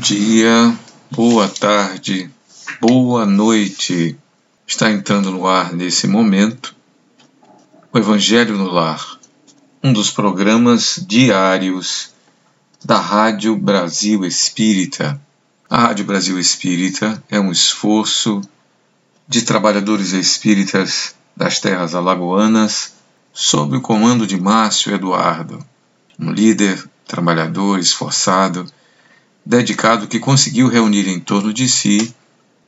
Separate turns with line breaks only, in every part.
dia, boa tarde, boa noite. Está entrando no ar nesse momento o Evangelho no Lar, um dos programas diários da Rádio Brasil Espírita. A Rádio Brasil Espírita é um esforço de trabalhadores espíritas das terras alagoanas sob o comando de Márcio Eduardo, um líder trabalhador esforçado dedicado que conseguiu reunir em torno de si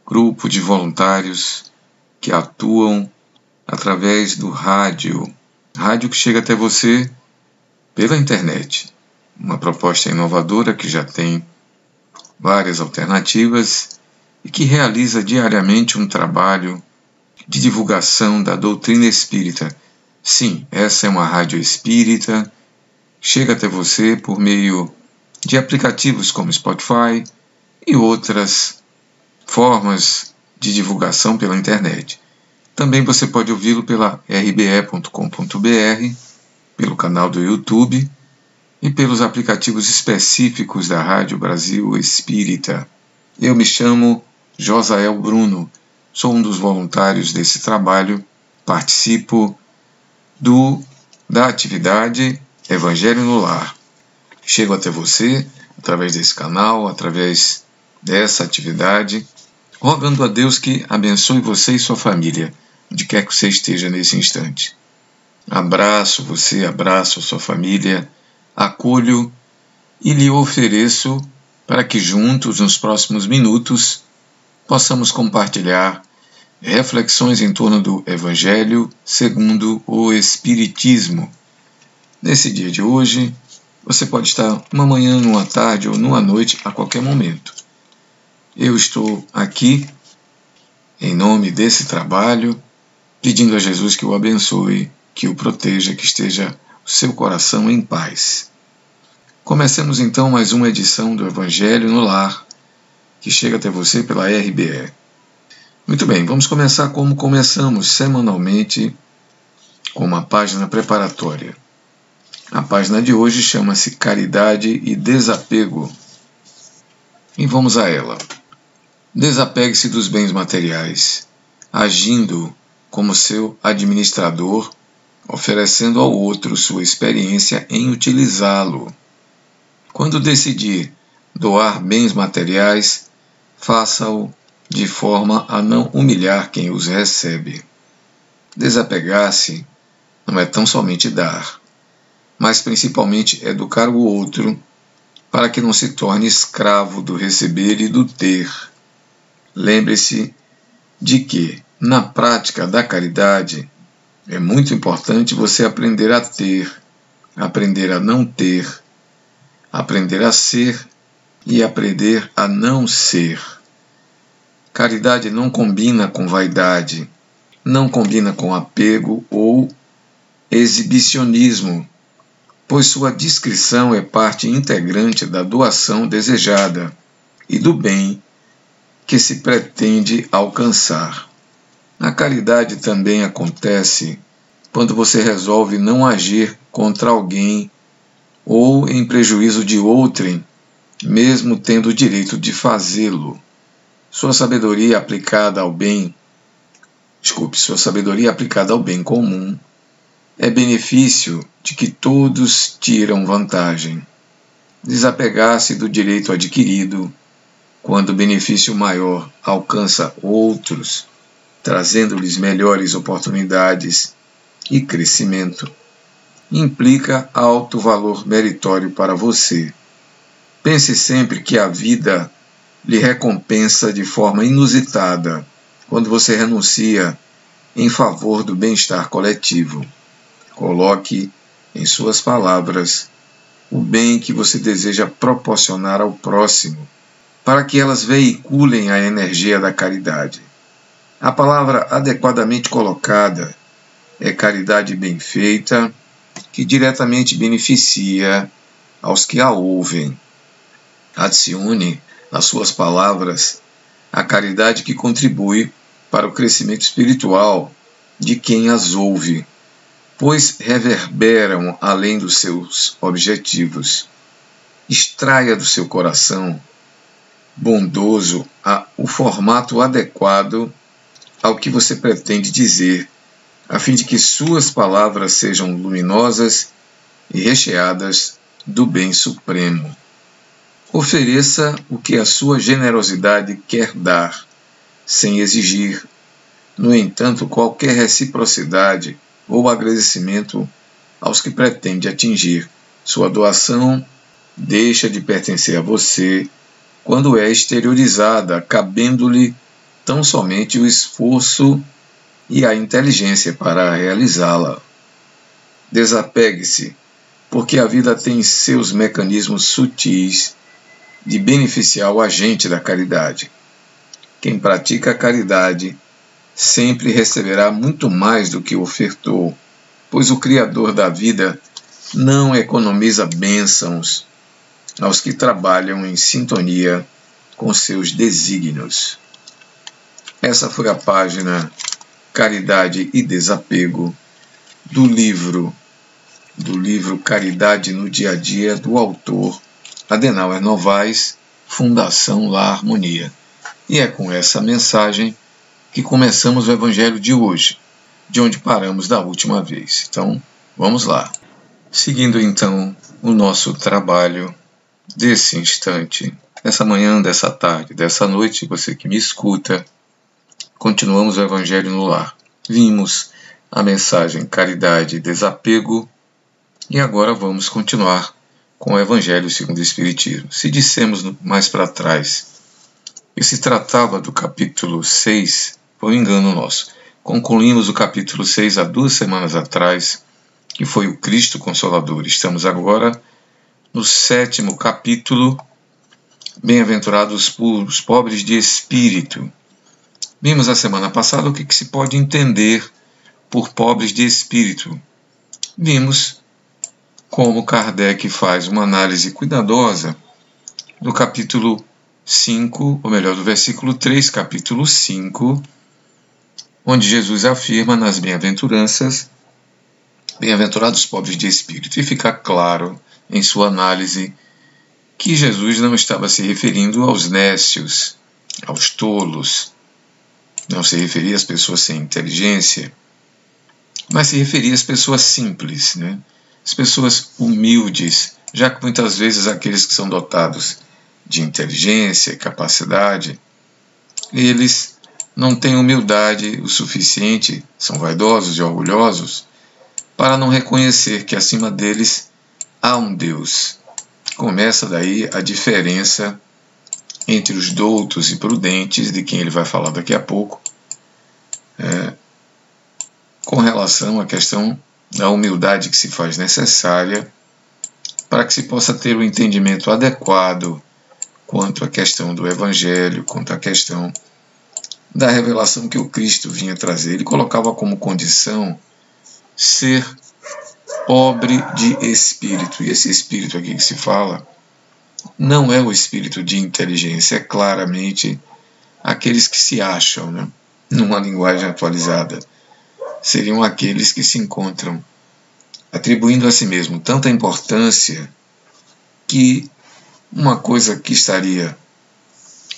grupo de voluntários que atuam através do rádio, rádio que chega até você pela internet. Uma proposta inovadora que já tem várias alternativas e que realiza diariamente um trabalho de divulgação da doutrina espírita. Sim, essa é uma rádio espírita, chega até você por meio de aplicativos como Spotify e outras formas de divulgação pela internet. Também você pode ouvi-lo pela rbe.com.br, pelo canal do YouTube e pelos aplicativos específicos da Rádio Brasil Espírita. Eu me chamo Josael Bruno, sou um dos voluntários desse trabalho, participo do da atividade Evangelho no Lar chego até você através desse canal, através dessa atividade, rogando a Deus que abençoe você e sua família, onde quer que você esteja nesse instante. Abraço você, abraço sua família, acolho e lhe ofereço para que juntos, nos próximos minutos, possamos compartilhar reflexões em torno do Evangelho segundo o Espiritismo. Nesse dia de hoje, você pode estar uma manhã, numa tarde ou numa noite, a qualquer momento. Eu estou aqui, em nome desse trabalho, pedindo a Jesus que o abençoe, que o proteja, que esteja o seu coração em paz. Comecemos então mais uma edição do Evangelho no Lar, que chega até você pela RBE. Muito bem, vamos começar como começamos semanalmente, com uma página preparatória. A página de hoje chama-se Caridade e Desapego. E vamos a ela. Desapegue-se dos bens materiais, agindo como seu administrador, oferecendo ao outro sua experiência em utilizá-lo. Quando decidir doar bens materiais, faça-o de forma a não humilhar quem os recebe. Desapegar-se não é tão somente dar, mas principalmente educar o outro para que não se torne escravo do receber e do ter. Lembre-se de que, na prática da caridade, é muito importante você aprender a ter, aprender a não ter, aprender a ser e aprender a não ser. Caridade não combina com vaidade, não combina com apego ou exibicionismo pois sua discrição é parte integrante da doação desejada e do bem que se pretende alcançar. A caridade também acontece quando você resolve não agir contra alguém ou em prejuízo de outrem, mesmo tendo o direito de fazê-lo. Sua sabedoria aplicada ao bem, desculpe, sua sabedoria aplicada ao bem comum é benefício de que todos tiram vantagem. Desapegar-se do direito adquirido, quando o benefício maior alcança outros, trazendo-lhes melhores oportunidades e crescimento, implica alto valor meritório para você. Pense sempre que a vida lhe recompensa de forma inusitada quando você renuncia em favor do bem-estar coletivo. Coloque em suas palavras o bem que você deseja proporcionar ao próximo, para que elas veiculem a energia da caridade. A palavra adequadamente colocada é caridade bem feita, que diretamente beneficia aos que a ouvem. Adicione nas suas palavras a caridade que contribui para o crescimento espiritual de quem as ouve pois reverberam além dos seus objetivos. Extraia do seu coração bondoso a, o formato adequado ao que você pretende dizer, a fim de que suas palavras sejam luminosas e recheadas do bem supremo. Ofereça o que a sua generosidade quer dar, sem exigir, no entanto, qualquer reciprocidade ou agradecimento aos que pretende atingir. Sua doação deixa de pertencer a você quando é exteriorizada, cabendo-lhe tão somente o esforço e a inteligência para realizá-la. Desapegue-se, porque a vida tem seus mecanismos sutis de beneficiar o agente da caridade. Quem pratica a caridade sempre receberá muito mais do que ofertou, pois o Criador da vida não economiza bênçãos aos que trabalham em sintonia com seus desígnios. Essa foi a página Caridade e Desapego do livro do livro Caridade no Dia a Dia do autor Adenauer Novaes, Fundação La Harmonia. E é com essa mensagem que começamos o evangelho de hoje, de onde paramos da última vez. Então, vamos lá. Seguindo então o nosso trabalho desse instante, dessa manhã, dessa tarde, dessa noite, você que me escuta, continuamos o Evangelho no lar. Vimos a mensagem caridade e desapego e agora vamos continuar com o Evangelho segundo o Espiritismo. Se dissemos mais para trás que se tratava do capítulo 6, foi um engano nosso. Concluímos o capítulo 6 há duas semanas atrás, que foi o Cristo Consolador. Estamos agora no sétimo capítulo, Bem-aventurados os pobres de espírito. Vimos a semana passada o que, que se pode entender por pobres de espírito. Vimos como Kardec faz uma análise cuidadosa do capítulo 5, ou melhor, do versículo 3, capítulo 5, onde Jesus afirma nas bem-aventuranças, bem-aventurados pobres de espírito, e fica claro em sua análise que Jesus não estava se referindo aos nécios, aos tolos, não se referia às pessoas sem inteligência, mas se referia às pessoas simples, né? as pessoas humildes, já que muitas vezes aqueles que são dotados de inteligência, capacidade, eles não têm humildade o suficiente, são vaidosos e orgulhosos, para não reconhecer que acima deles há um Deus. Começa daí a diferença entre os doutos e prudentes, de quem ele vai falar daqui a pouco, é, com relação à questão da humildade que se faz necessária para que se possa ter o um entendimento adequado quanto à questão do Evangelho, quanto à questão da revelação que o Cristo vinha trazer. Ele colocava como condição ser pobre de espírito. E esse espírito aqui que se fala não é o espírito de inteligência, é claramente aqueles que se acham, né? numa linguagem atualizada. Seriam aqueles que se encontram atribuindo a si mesmo tanta importância que uma coisa que estaria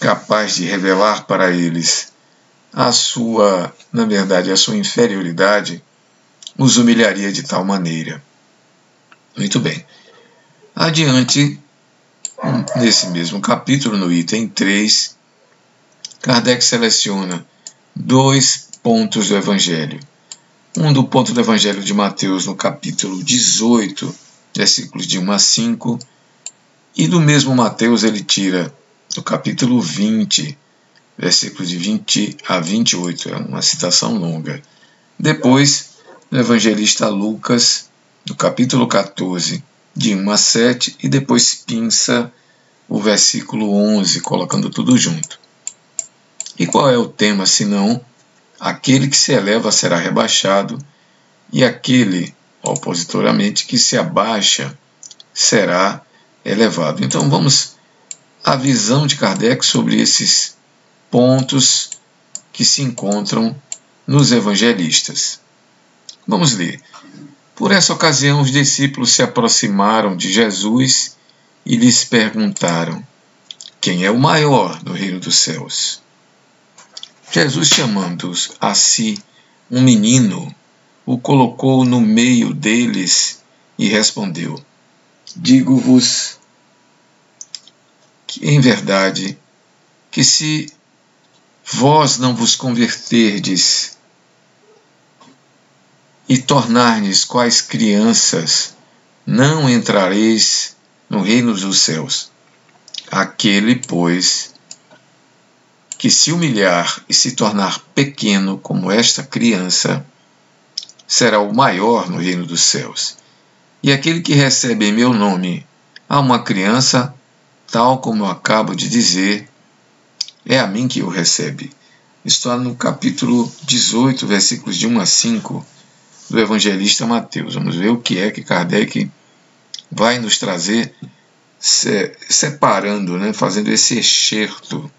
capaz de revelar para eles a sua, na verdade, a sua inferioridade, os humilharia de tal maneira. Muito bem. Adiante, nesse mesmo capítulo, no item 3, Kardec seleciona dois pontos do Evangelho. Um do ponto do Evangelho de Mateus, no capítulo 18, versículos de 1 a 5, e do mesmo Mateus ele tira do capítulo 20, versículos de 20 a 28, é uma citação longa. Depois, no evangelista Lucas, no capítulo 14, de 1 a 7, e depois pinça o versículo 11, colocando tudo junto. E qual é o tema, senão aquele que se eleva será rebaixado, e aquele, opositoramente, que se abaixa será elevado. Então vamos à visão de Kardec sobre esses pontos que se encontram nos evangelistas. Vamos ler. Por essa ocasião, os discípulos se aproximaram de Jesus e lhes perguntaram: quem é o maior no reino dos céus. Jesus, chamando a si um menino, o colocou no meio deles e respondeu: Digo-vos que, em verdade, que se vós não vos converterdes e tornardes quais crianças, não entrareis no reino dos céus. Aquele, pois, que se humilhar e se tornar pequeno como esta criança, será o maior no reino dos céus. E aquele que recebe em meu nome a uma criança, tal como eu acabo de dizer, é a mim que o recebe. Está no capítulo 18, versículos de 1 a 5 do evangelista Mateus. Vamos ver o que é que Kardec vai nos trazer separando, né, fazendo esse excerto,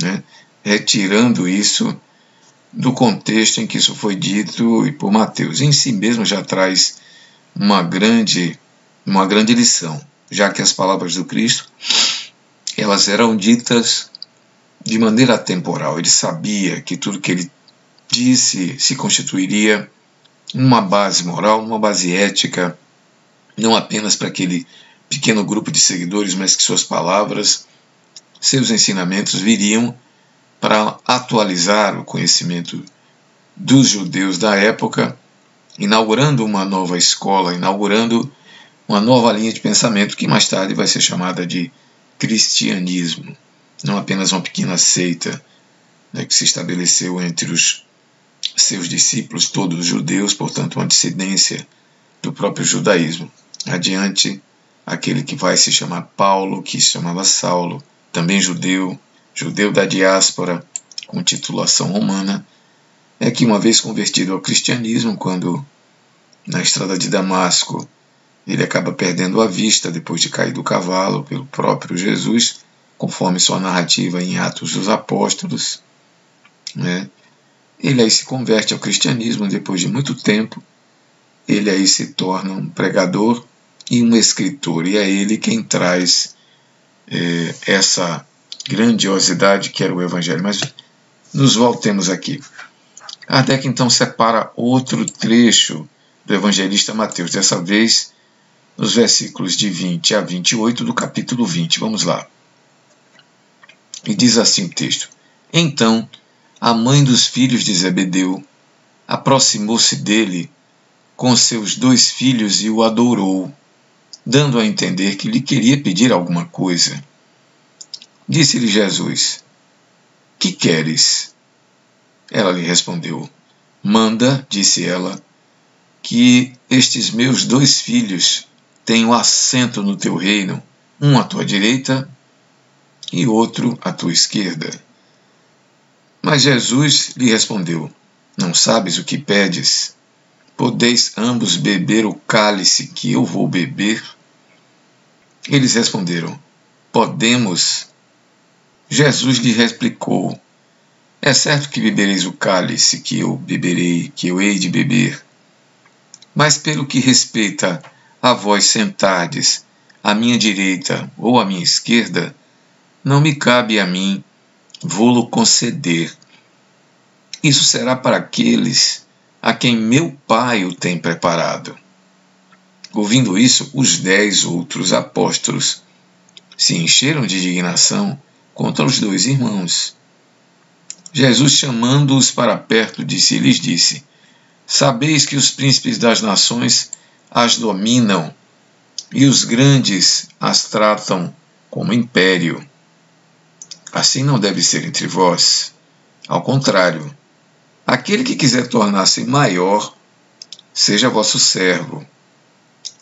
né, retirando isso do contexto em que isso foi dito e por Mateus. Em si mesmo já traz uma grande, uma grande lição, já que as palavras do Cristo elas eram ditas de maneira temporal. Ele sabia que tudo que ele disse se constituiria numa base moral, numa base ética, não apenas para aquele pequeno grupo de seguidores, mas que suas palavras, seus ensinamentos viriam para atualizar o conhecimento dos judeus da época, inaugurando uma nova escola, inaugurando uma nova linha de pensamento que mais tarde vai ser chamada de cristianismo, não apenas uma pequena seita né, que se estabeleceu entre os seus discípulos, todos judeus, portanto, uma dissidência do próprio judaísmo. Adiante, aquele que vai se chamar Paulo, que se chamava Saulo, também judeu, judeu da diáspora, com titulação romana, é que, uma vez convertido ao cristianismo, quando na estrada de Damasco ele acaba perdendo a vista depois de cair do cavalo pelo próprio Jesus, conforme sua narrativa em Atos dos Apóstolos. Né? Ele aí se converte ao cristianismo depois de muito tempo. Ele aí se torna um pregador e um escritor, e é ele quem traz é, essa grandiosidade que era o Evangelho. Mas nos voltemos aqui. Kardec então separa outro trecho do evangelista Mateus, dessa vez nos versículos de 20 a 28 do capítulo 20. Vamos lá. E diz assim o texto: Então a mãe dos filhos de Zebedeu aproximou-se dele com seus dois filhos e o adorou, dando a entender que lhe queria pedir alguma coisa. Disse-lhe Jesus: Que queres? Ela lhe respondeu: Manda, disse ela, que estes meus dois filhos tenham assento no teu reino, um à tua direita e outro à tua esquerda. Mas Jesus lhe respondeu: Não sabes o que pedes? Podeis ambos beber o cálice que eu vou beber? Eles responderam: Podemos. Jesus lhe replicou: É certo que bebereis o cálice que eu beberei, que eu hei de beber. Mas pelo que respeita a vós sentardes à minha direita ou à minha esquerda, não me cabe a mim vô-lo conceder. Isso será para aqueles a quem meu Pai o tem preparado. Ouvindo isso, os dez outros apóstolos se encheram de indignação contra os dois irmãos. Jesus, chamando-os para perto de si, lhes disse: Sabeis que os príncipes das nações as dominam e os grandes as tratam como império. Assim não deve ser entre vós. Ao contrário, aquele que quiser tornar-se maior, seja vosso servo.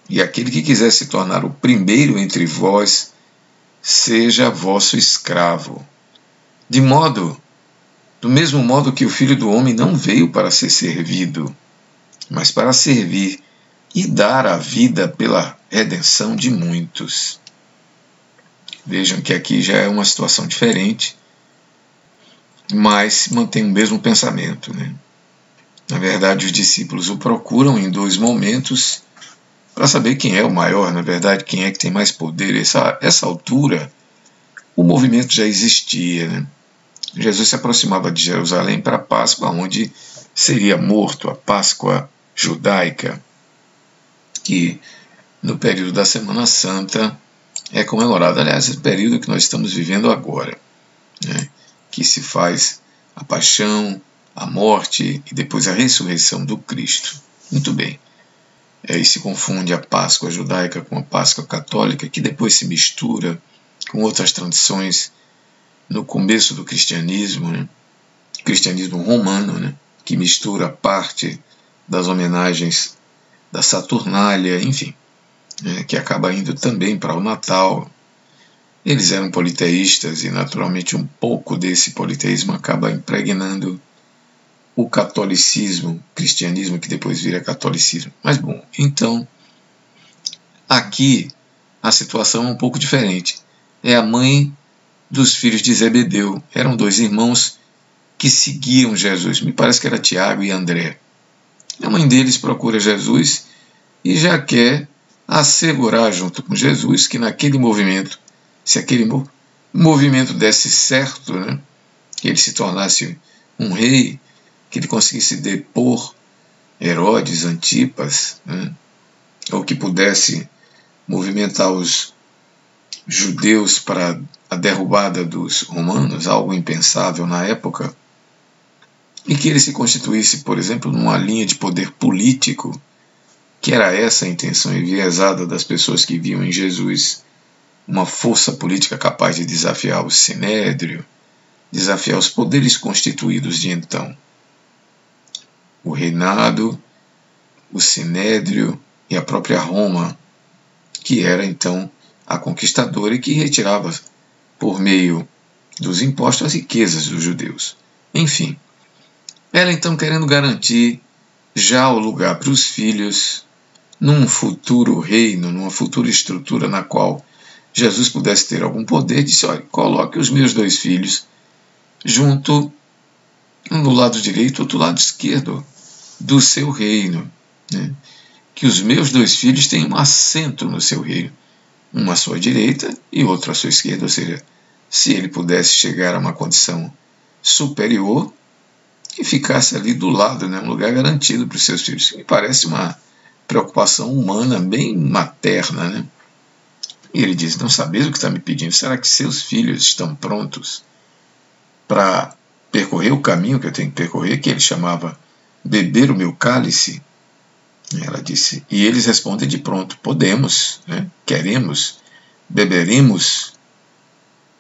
E aquele que quiser se tornar o primeiro entre vós, seja vosso escravo. De modo, do mesmo modo que o Filho do Homem não veio para ser servido, mas para servir e dar a vida pela redenção de muitos. Vejam que aqui já é uma situação diferente, mas mantém o mesmo pensamento. Né? Na verdade, os discípulos o procuram em dois momentos para saber quem é o maior, na verdade, quem é que tem mais poder. Essa, essa altura, o movimento já existia. Né? Jesus se aproximava de Jerusalém para a Páscoa, onde seria morto, a Páscoa judaica, que no período da Semana Santa é comemorado. Aliás, esse período que nós estamos vivendo agora, né? que se faz a paixão, a morte e depois a ressurreição do Cristo. Muito bem. É, e se confunde a Páscoa judaica com a Páscoa católica, que depois se mistura com outras tradições no começo do cristianismo, né? cristianismo romano, né? que mistura parte das homenagens da Saturnália, enfim, né? que acaba indo também para o Natal. Eles eram politeístas e, naturalmente, um pouco desse politeísmo acaba impregnando o catolicismo, cristianismo que depois vira catolicismo. Mas bom, então aqui a situação é um pouco diferente. É a mãe dos filhos de Zebedeu. Eram dois irmãos que seguiam Jesus. Me parece que era Tiago e André. A mãe deles procura Jesus e já quer assegurar junto com Jesus que naquele movimento, se aquele movimento desse certo, né, que ele se tornasse um rei, que ele conseguisse depor Herodes, Antipas, né? ou que pudesse movimentar os judeus para a derrubada dos romanos, algo impensável na época, e que ele se constituísse, por exemplo, numa linha de poder político, que era essa a intenção enviesada das pessoas que viam em Jesus uma força política capaz de desafiar o sinédrio, desafiar os poderes constituídos de então o reinado, o sinédrio e a própria Roma, que era então a conquistadora e que retirava por meio dos impostos as riquezas dos judeus. Enfim, ela então querendo garantir já o lugar para os filhos num futuro reino, numa futura estrutura na qual Jesus pudesse ter algum poder, disse: olha, coloque os meus dois filhos junto, um do lado direito, outro do lado esquerdo do seu reino. Né? Que os meus dois filhos tenham um assento no seu reino, um à sua direita e outro à sua esquerda, ou seja, se ele pudesse chegar a uma condição superior, que ficasse ali do lado, né? um lugar garantido para os seus filhos. Me parece uma preocupação humana bem materna. Né? E ele diz: Não sabeis o que está me pedindo? Será que seus filhos estão prontos para percorrer o caminho que eu tenho que percorrer, que ele chamava beber o meu cálice? Ela disse, e eles respondem de pronto: podemos, né? queremos, beberemos.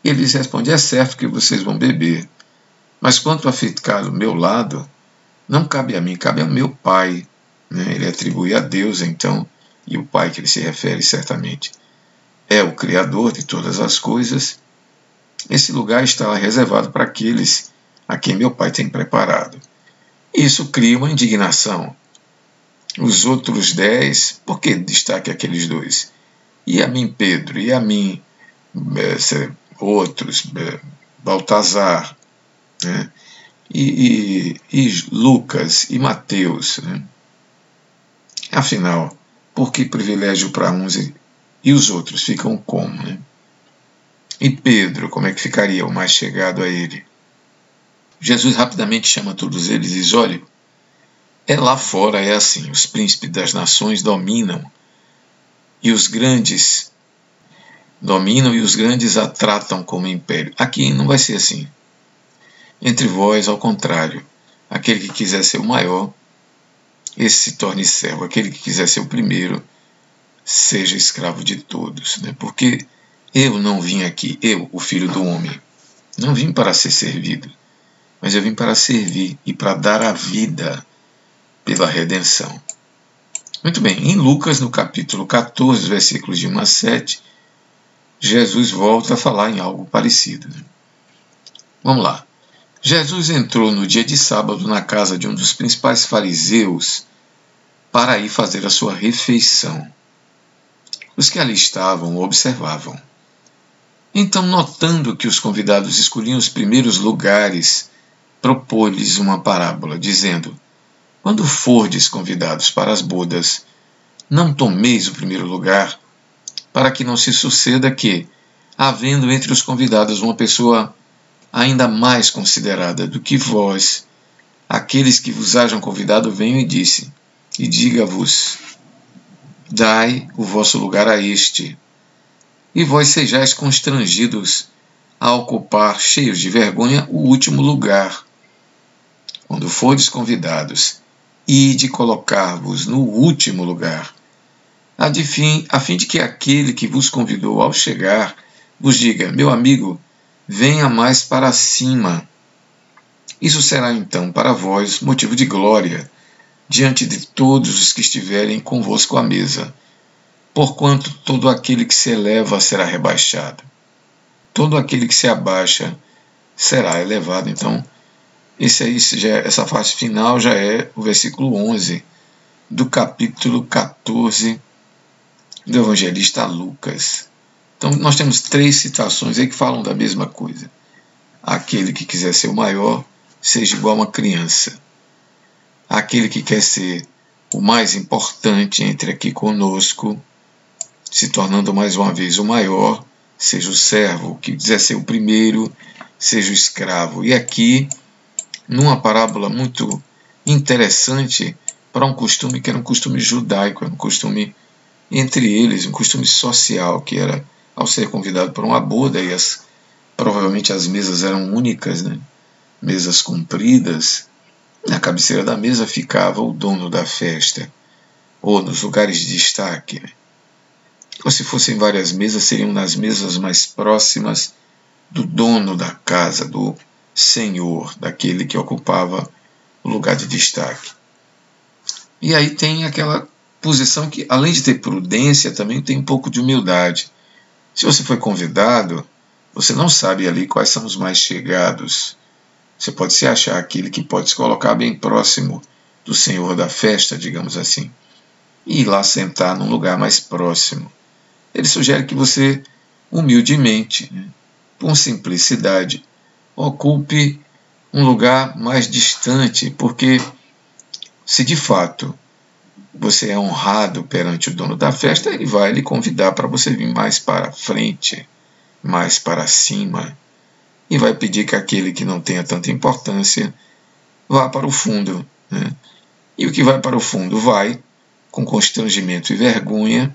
Eles respondem: é certo que vocês vão beber, mas quanto a ficar do meu lado, não cabe a mim, cabe ao meu Pai. Né? Ele atribui a Deus, então, e o Pai que ele se refere certamente é o Criador de todas as coisas. Esse lugar está reservado para aqueles a quem meu Pai tem preparado. Isso cria uma indignação. Os outros dez, por que destaque aqueles dois? E a mim, Pedro? E a mim, eh, outros, eh, Baltazar, né? e, e, e, Lucas e Mateus? Né? Afinal, por que privilégio para uns e, e os outros ficam como? Né? E Pedro, como é que ficaria o mais chegado a ele? Jesus rapidamente chama todos eles e diz: olha, é lá fora é assim, os príncipes das nações dominam e os grandes dominam e os grandes a tratam como império. Aqui não vai ser assim. Entre vós, ao contrário, aquele que quiser ser o maior, esse se torne servo, aquele que quiser ser o primeiro, seja escravo de todos. Né? Porque eu não vim aqui, eu, o filho do homem, não vim para ser servido, mas eu vim para servir e para dar a vida pela redenção. Muito bem, em Lucas, no capítulo 14, versículos de 1 a 7, Jesus volta a falar em algo parecido. Né? Vamos lá. Jesus entrou no dia de sábado na casa de um dos principais fariseus para ir fazer a sua refeição. Os que ali estavam observavam. Então, notando que os convidados escolhiam os primeiros lugares propôs-lhes uma parábola, dizendo: Quando fordes convidados para as bodas, não tomeis o primeiro lugar, para que não se suceda que, havendo entre os convidados uma pessoa ainda mais considerada do que vós, aqueles que vos hajam convidado venham e disse, e diga-vos, dai o vosso lugar a este, e vós sejais constrangidos a ocupar, cheios de vergonha, o último lugar. Quando fordes convidados, e de colocar-vos no último lugar, a, de fim, a fim de que aquele que vos convidou ao chegar vos diga: Meu amigo, venha mais para cima. Isso será então para vós motivo de glória diante de todos os que estiverem convosco à mesa, porquanto todo aquele que se eleva será rebaixado, todo aquele que se abaixa será elevado. Então, esse aí, é, essa fase final já é o versículo 11 do capítulo 14 do evangelista Lucas. Então, nós temos três citações aí que falam da mesma coisa. Aquele que quiser ser o maior, seja igual a uma criança. Aquele que quer ser o mais importante, entre aqui conosco, se tornando mais uma vez o maior, seja o servo. O que quiser ser o primeiro, seja o escravo. E aqui numa parábola muito interessante para um costume que era um costume judaico, era um costume entre eles, um costume social, que era ao ser convidado para uma boda, e as, provavelmente as mesas eram únicas, né? mesas compridas, na cabeceira da mesa ficava o dono da festa, ou nos lugares de destaque. Né? Ou se fossem várias mesas, seriam nas mesas mais próximas do dono da casa, do senhor, daquele que ocupava o lugar de destaque. E aí tem aquela posição que, além de ter prudência, também tem um pouco de humildade. Se você foi convidado, você não sabe ali quais são os mais chegados. Você pode se achar aquele que pode se colocar bem próximo do senhor da festa, digamos assim, e ir lá sentar num lugar mais próximo. Ele sugere que você, humildemente, né, com simplicidade, ocupe um lugar mais distante, porque se de fato você é honrado perante o dono da festa, ele vai lhe convidar para você vir mais para frente, mais para cima, e vai pedir que aquele que não tenha tanta importância vá para o fundo. Né? E o que vai para o fundo vai com constrangimento e vergonha,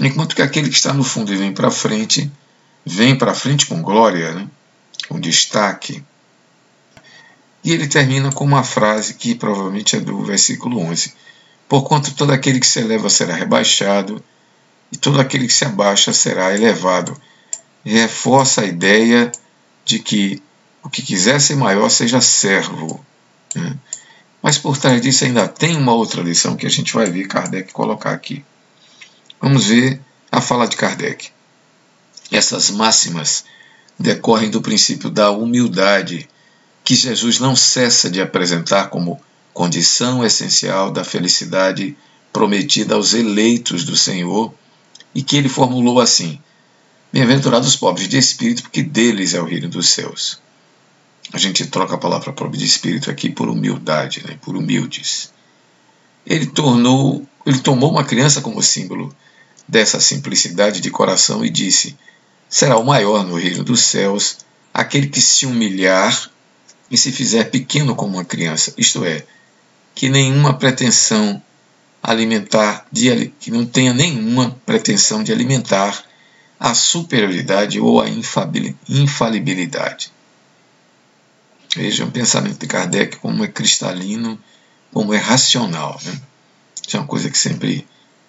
enquanto que aquele que está no fundo e vem para frente, vem para frente com glória. Né? um destaque. E ele termina com uma frase que provavelmente é do versículo 11: Porquanto todo aquele que se eleva será rebaixado, e todo aquele que se abaixa será elevado. Reforça a ideia de que o que quiser ser maior seja servo. Né? Mas por trás disso ainda tem uma outra lição que a gente vai ver Kardec colocar aqui. Vamos ver a fala de Kardec. Essas máximas decorrem do princípio da humildade, que Jesus não cessa de apresentar como condição essencial da felicidade prometida aos eleitos do Senhor, e que ele formulou assim: Bem-aventurados os pobres de espírito, porque deles é o reino dos céus. A gente troca a palavra pobre de espírito aqui por humildade, né? por humildes. Ele tornou, ele tomou uma criança como símbolo dessa simplicidade de coração e disse: será o maior no reino dos céus aquele que se humilhar e se fizer pequeno como uma criança, isto é, que nenhuma pretensão alimentar, de, que não tenha nenhuma pretensão de alimentar a superioridade ou a infalibilidade. Veja o pensamento de Kardec como é cristalino, como é racional. Né? Isso é uma coisa que sempre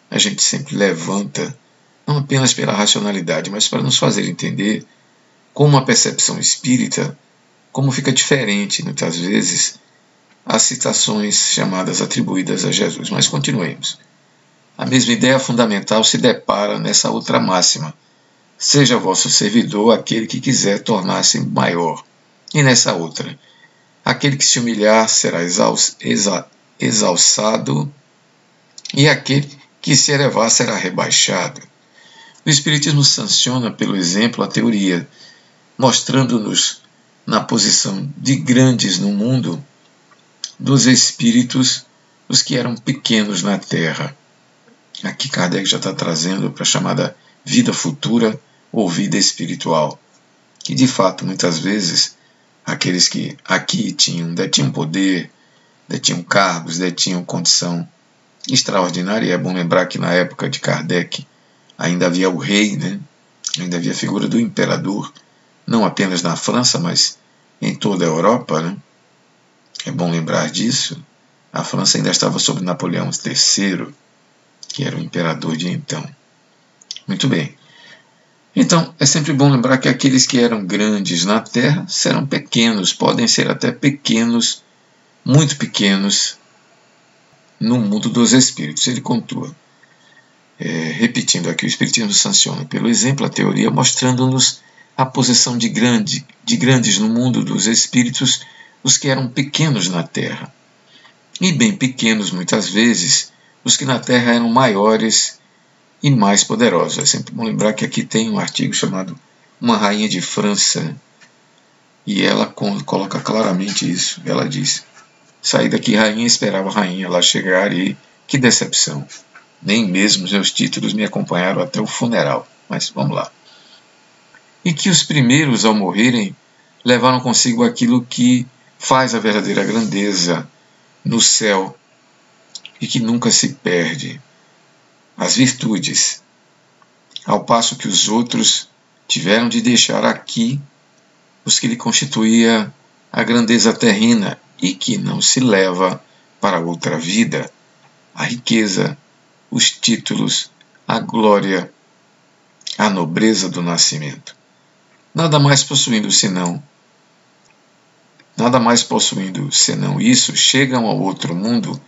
a gente sempre levanta não apenas pela racionalidade, mas para nos fazer entender como a percepção espírita, como fica diferente, muitas vezes, as citações chamadas atribuídas a Jesus. Mas continuemos. A mesma ideia fundamental se depara nessa outra máxima: seja vosso servidor aquele que quiser tornar-se maior. E nessa outra: aquele que se humilhar será exalçado, e aquele que se elevar será rebaixado. O Espiritismo sanciona, pelo exemplo, a teoria, mostrando-nos na posição de grandes no mundo dos espíritos, os que eram pequenos na Terra. Aqui Kardec já está trazendo para a chamada vida futura ou vida espiritual, que de fato muitas vezes aqueles que aqui tinham, detinham poder, detinham cargos, detinham condição extraordinária, e é bom lembrar que na época de Kardec ainda havia o rei, né? ainda havia a figura do imperador, não apenas na França, mas em toda a Europa. Né? É bom lembrar disso. A França ainda estava sob Napoleão III, que era o imperador de então. Muito bem. Então, é sempre bom lembrar que aqueles que eram grandes na terra serão pequenos, podem ser até pequenos, muito pequenos, no mundo dos espíritos. Ele continua. É, repetindo aqui, o Espiritismo sanciona pelo exemplo a teoria, mostrando-nos a posição de, grande, de grandes no mundo dos espíritos, os que eram pequenos na terra. E bem pequenos, muitas vezes, os que na terra eram maiores e mais poderosos. É sempre bom lembrar que aqui tem um artigo chamado Uma Rainha de França, e ela coloca claramente isso. Ela diz: Saí daqui, rainha, esperava a rainha lá chegar e que decepção. Nem mesmo meus títulos me acompanharam até o funeral. Mas vamos lá. E que os primeiros, ao morrerem, levaram consigo aquilo que faz a verdadeira grandeza no céu e que nunca se perde, as virtudes, ao passo que os outros tiveram de deixar aqui os que lhe constituía a grandeza terrena e que não se leva para outra vida, a riqueza, os títulos, a glória, a nobreza do nascimento. Nada mais possuindo senão nada mais possuindo senão isso, chegam ao outro mundo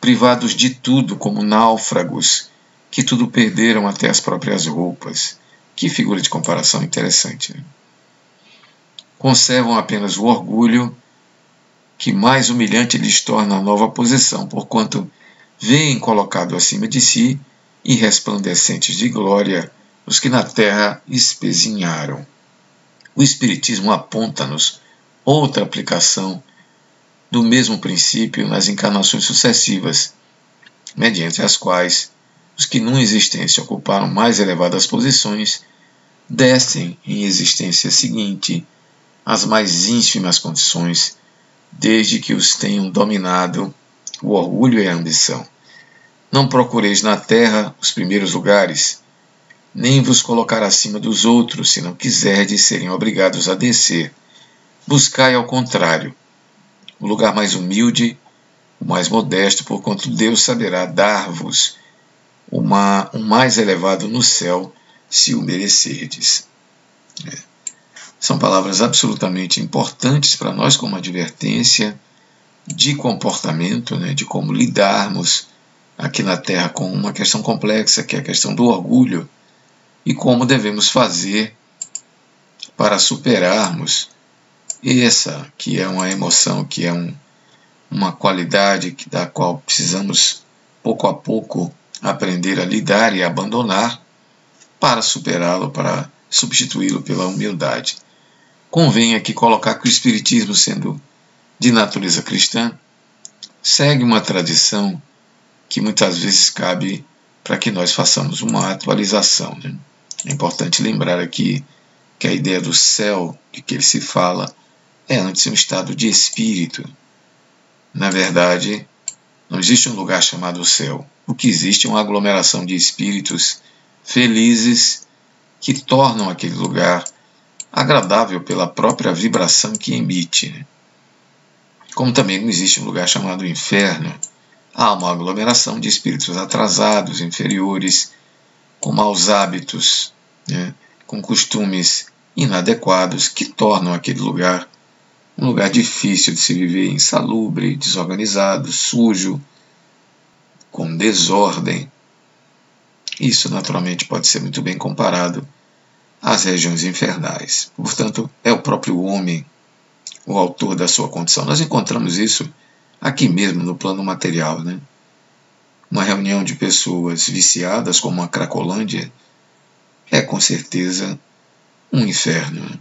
privados de tudo como náufragos que tudo perderam até as próprias roupas. Que figura de comparação interessante. Né? Conservam apenas o orgulho, que mais humilhante lhes torna a nova posição, porquanto veem colocado acima de si e resplandecentes de glória os que na terra espezinharam. O Espiritismo aponta-nos outra aplicação do mesmo princípio nas encarnações sucessivas, mediante as quais os que numa existência ocuparam mais elevadas posições descem em existência seguinte as mais ínfimas condições, desde que os tenham dominado o orgulho e a ambição. Não procureis na terra os primeiros lugares, nem vos colocar acima dos outros, se não quiserdes serem obrigados a descer. Buscai, ao contrário, o lugar mais humilde, o mais modesto, porquanto Deus saberá dar-vos o mais elevado no céu, se o merecerdes. É. São palavras absolutamente importantes para nós, como advertência de comportamento, né, de como lidarmos aqui na Terra com uma questão complexa, que é a questão do orgulho, e como devemos fazer para superarmos essa, que é uma emoção, que é um, uma qualidade da qual precisamos pouco a pouco aprender a lidar e abandonar para superá-lo, para substituí-lo pela humildade. Convém aqui colocar que o Espiritismo, sendo de natureza cristã, segue uma tradição que muitas vezes cabe para que nós façamos uma atualização. Né? É importante lembrar aqui que a ideia do céu de que ele se fala é antes um estado de espírito. Na verdade, não existe um lugar chamado céu. O que existe é uma aglomeração de espíritos felizes que tornam aquele lugar agradável pela própria vibração que emite. Né? Como também não existe um lugar chamado inferno, há uma aglomeração de espíritos atrasados, inferiores, com maus hábitos, né? com costumes inadequados que tornam aquele lugar um lugar difícil de se viver, insalubre, desorganizado, sujo, com desordem. Isso, naturalmente, pode ser muito bem comparado às regiões infernais. Portanto, é o próprio homem o autor da sua condição. Nós encontramos isso aqui mesmo no plano material. Né? Uma reunião de pessoas viciadas, como a Cracolândia, é com certeza um inferno.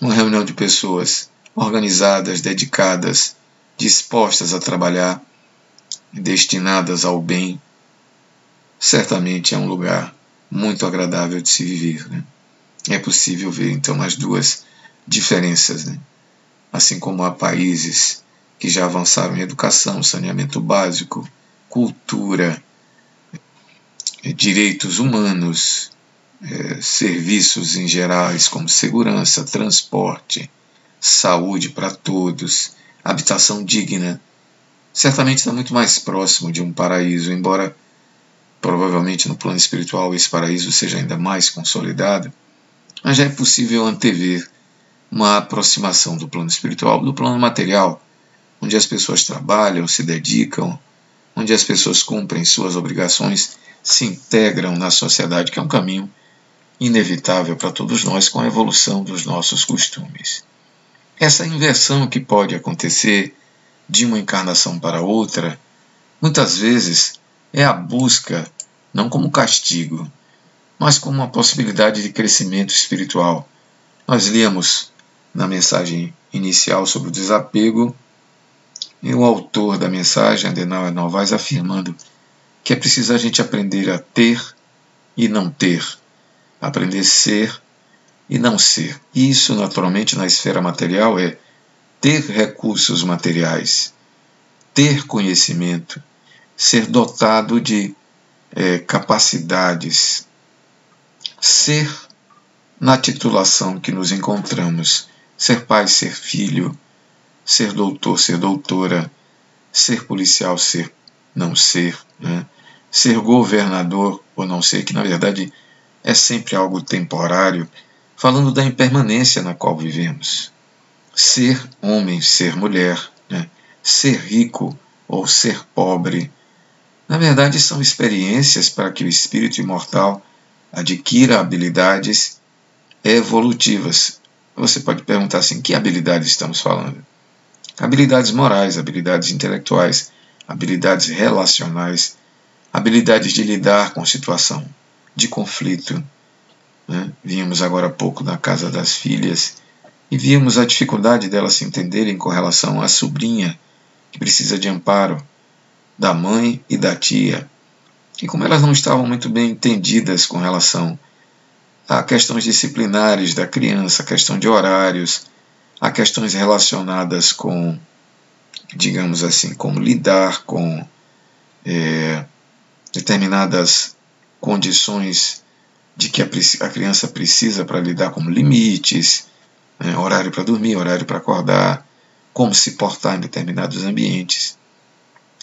Uma reunião de pessoas organizadas, dedicadas, dispostas a trabalhar, destinadas ao bem, certamente é um lugar muito agradável de se viver. Né? é possível ver então as duas diferenças. Né? Assim como há países que já avançaram em educação, saneamento básico, cultura, eh, direitos humanos, é, serviços em gerais como segurança, transporte, saúde para todos, habitação digna, certamente está muito mais próximo de um paraíso, embora provavelmente no plano espiritual esse paraíso seja ainda mais consolidado, mas já é possível antever uma aproximação do plano espiritual do plano material, onde as pessoas trabalham, se dedicam, onde as pessoas cumprem suas obrigações, se integram na sociedade, que é um caminho inevitável para todos nós com a evolução dos nossos costumes. Essa inversão que pode acontecer de uma encarnação para outra, muitas vezes é a busca, não como castigo, mas como uma possibilidade de crescimento espiritual. Nós líamos na mensagem inicial sobre o desapego e o autor da mensagem, Adenauer Novaes, afirmando que é preciso a gente aprender a ter e não ter aprender a ser e não ser. Isso, naturalmente, na esfera material é ter recursos materiais, ter conhecimento, ser dotado de é, capacidades, ser na titulação que nos encontramos, ser pai, ser filho, ser doutor, ser doutora, ser policial, ser não ser, né? ser governador ou não ser, que na verdade é sempre algo temporário, falando da impermanência na qual vivemos. Ser homem, ser mulher, né? ser rico ou ser pobre, na verdade são experiências para que o espírito imortal adquira habilidades evolutivas. Você pode perguntar assim: que habilidades estamos falando? Habilidades morais, habilidades intelectuais, habilidades relacionais, habilidades de lidar com situação de conflito. Né? Agora há pouco na casa das filhas e vimos a dificuldade delas se entenderem com relação à sobrinha que precisa de amparo da mãe e da tia. E como elas não estavam muito bem entendidas com relação a questões disciplinares da criança, a questão de horários, a questões relacionadas com, digamos assim, como lidar com é, determinadas condições de que a, criança precisa para lidar com limites, né, horário para dormir, horário para acordar, como se portar em determinados ambientes.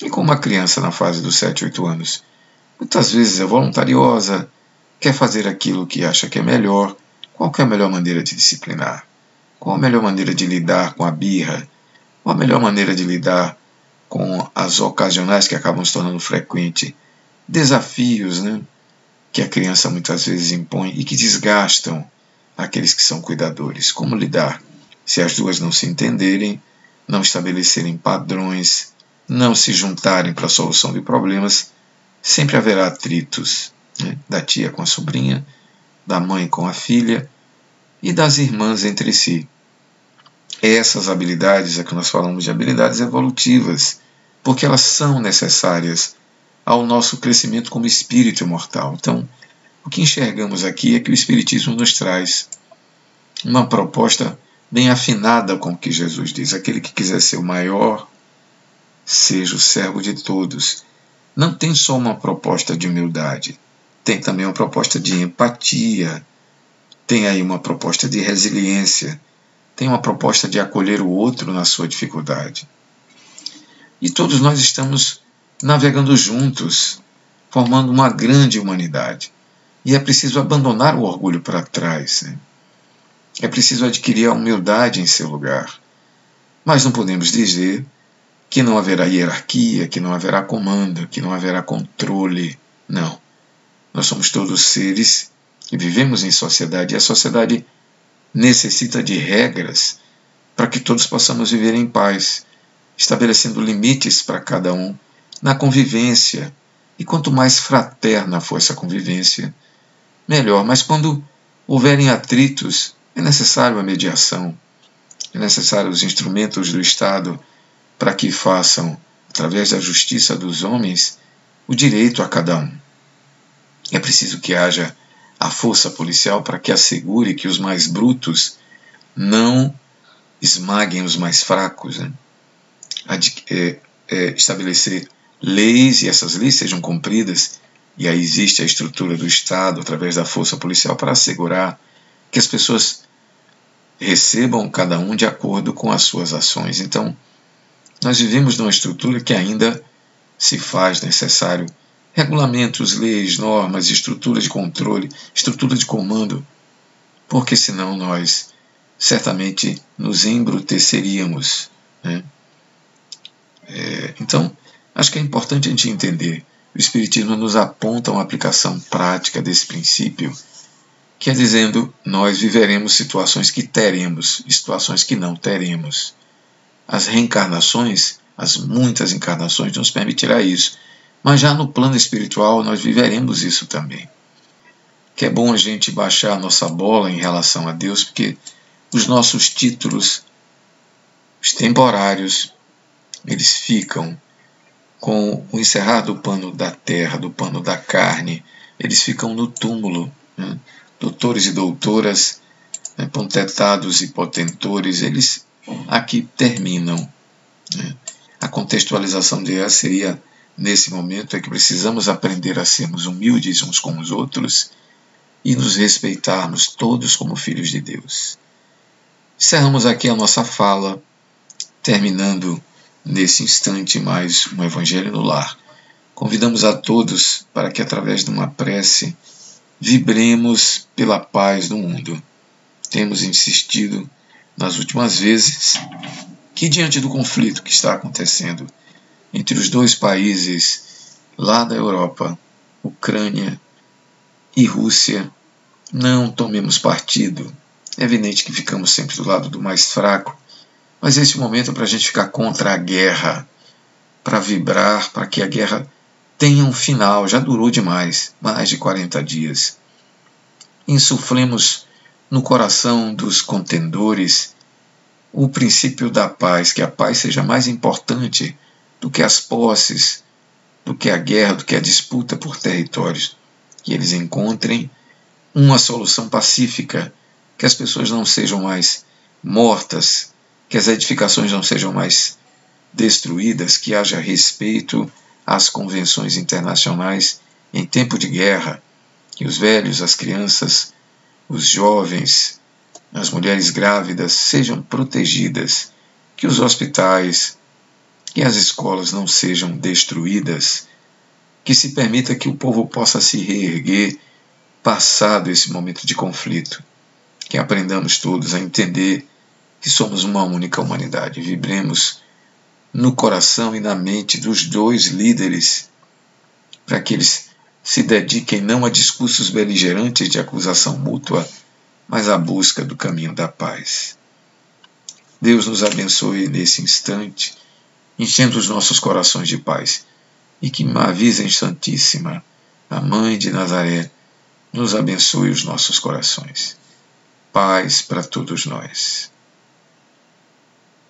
E como a criança na fase dos 7, 8 anos muitas vezes é voluntariosa, quer fazer aquilo que acha que é melhor, qual é a melhor maneira de disciplinar? Qual a melhor maneira de lidar com a birra? Qual a melhor maneira de lidar com as ocasionais que acabam se tornando frequentes? Desafios, né? Que a criança muitas vezes impõe e que desgastam aqueles que são cuidadores. Como lidar? Se as duas não se entenderem, não estabelecerem padrões, não se juntarem para a solução de problemas, sempre haverá atritos né? da tia com a sobrinha, da mãe com a filha e das irmãs entre si. Essas habilidades, é que nós falamos de habilidades evolutivas, porque elas são necessárias ao nosso crescimento como espírito imortal. Então, o que enxergamos aqui é que o Espiritismo nos traz uma proposta bem afinada com o que Jesus diz: aquele que quiser ser o maior, seja o servo de todos. Não tem só uma proposta de humildade, tem também uma proposta de empatia, tem aí uma proposta de resiliência, tem uma proposta de acolher o outro na sua dificuldade. E todos nós estamos navegando juntos, formando uma grande humanidade. E é preciso abandonar o orgulho para trás. Né? É preciso adquirir a humildade em seu lugar. Mas não podemos dizer que não haverá hierarquia, que não haverá comando, que não haverá controle. Não. Nós somos todos seres e vivemos em sociedade, e a sociedade necessita de regras para que todos possamos viver em paz, estabelecendo limites para cada um na convivência. E quanto mais fraterna for essa convivência, melhor. Mas quando houverem atritos, é necessário a mediação, é necessário os instrumentos do Estado para que façam, através da justiça dos homens, o direito a cada um. É preciso que haja a força policial para que assegure que os mais brutos não esmaguem os mais fracos. Né? É, é, estabelecer leis e essas leis sejam cumpridas, e aí existe a estrutura do Estado através da força policial para assegurar que as pessoas recebam cada um de acordo com as suas ações. Então, nós vivemos numa estrutura que ainda se faz necessário regulamentos, leis, normas, estrutura de controle, estrutura de comando, porque senão nós certamente nos embruteceríamos. Né? É, então, acho que é importante a gente entender. O Espiritismo nos aponta uma aplicação prática desse princípio, que é dizendo nós viveremos situações que teremos situações que não teremos. As reencarnações, as muitas encarnações, nos permitirá isso mas já no plano espiritual nós viveremos isso também. Que é bom a gente baixar a nossa bola em relação a Deus, porque os nossos títulos, os temporários, eles ficam com o encerrar do pano da terra, do pano da carne, eles ficam no túmulo. Né? Doutores e doutoras, né? pontetados e potentores, eles aqui terminam. Né? A contextualização deles seria nesse momento é que precisamos aprender a sermos humildes uns com os outros e nos respeitarmos todos como filhos de Deus. Encerramos aqui a nossa fala, terminando nesse instante mais um Evangelho no Lar. Convidamos a todos para que, através de uma prece, vibremos pela paz do mundo. Temos insistido nas últimas vezes que, diante do conflito que está acontecendo entre os dois países lá da Europa, Ucrânia e Rússia, não tomemos partido. É evidente que ficamos sempre do lado do mais fraco, mas esse momento é para a gente ficar contra a guerra, para vibrar, para que a guerra tenha um final. Já durou demais mais de 40 dias. Insuflemos no coração dos contendores o princípio da paz, que a paz seja mais importante do que as posses, do que a guerra, do que a disputa por territórios. Que eles encontrem uma solução pacífica, que as pessoas não sejam mais mortas, que as edificações não sejam mais destruídas, que haja respeito às convenções internacionais em tempo de guerra, que os velhos, as crianças, os jovens, as mulheres grávidas sejam protegidas, que os hospitais, que as escolas não sejam destruídas, que se permita que o povo possa se reerguer passado esse momento de conflito, que aprendamos todos a entender que somos uma única humanidade, vibremos no coração e na mente dos dois líderes, para que eles se dediquem não a discursos beligerantes de acusação mútua, mas à busca do caminho da paz. Deus nos abençoe nesse instante enchendo os nossos corações de paz. E que Virgem Santíssima, a Mãe de Nazaré, nos abençoe os nossos corações. Paz para todos nós.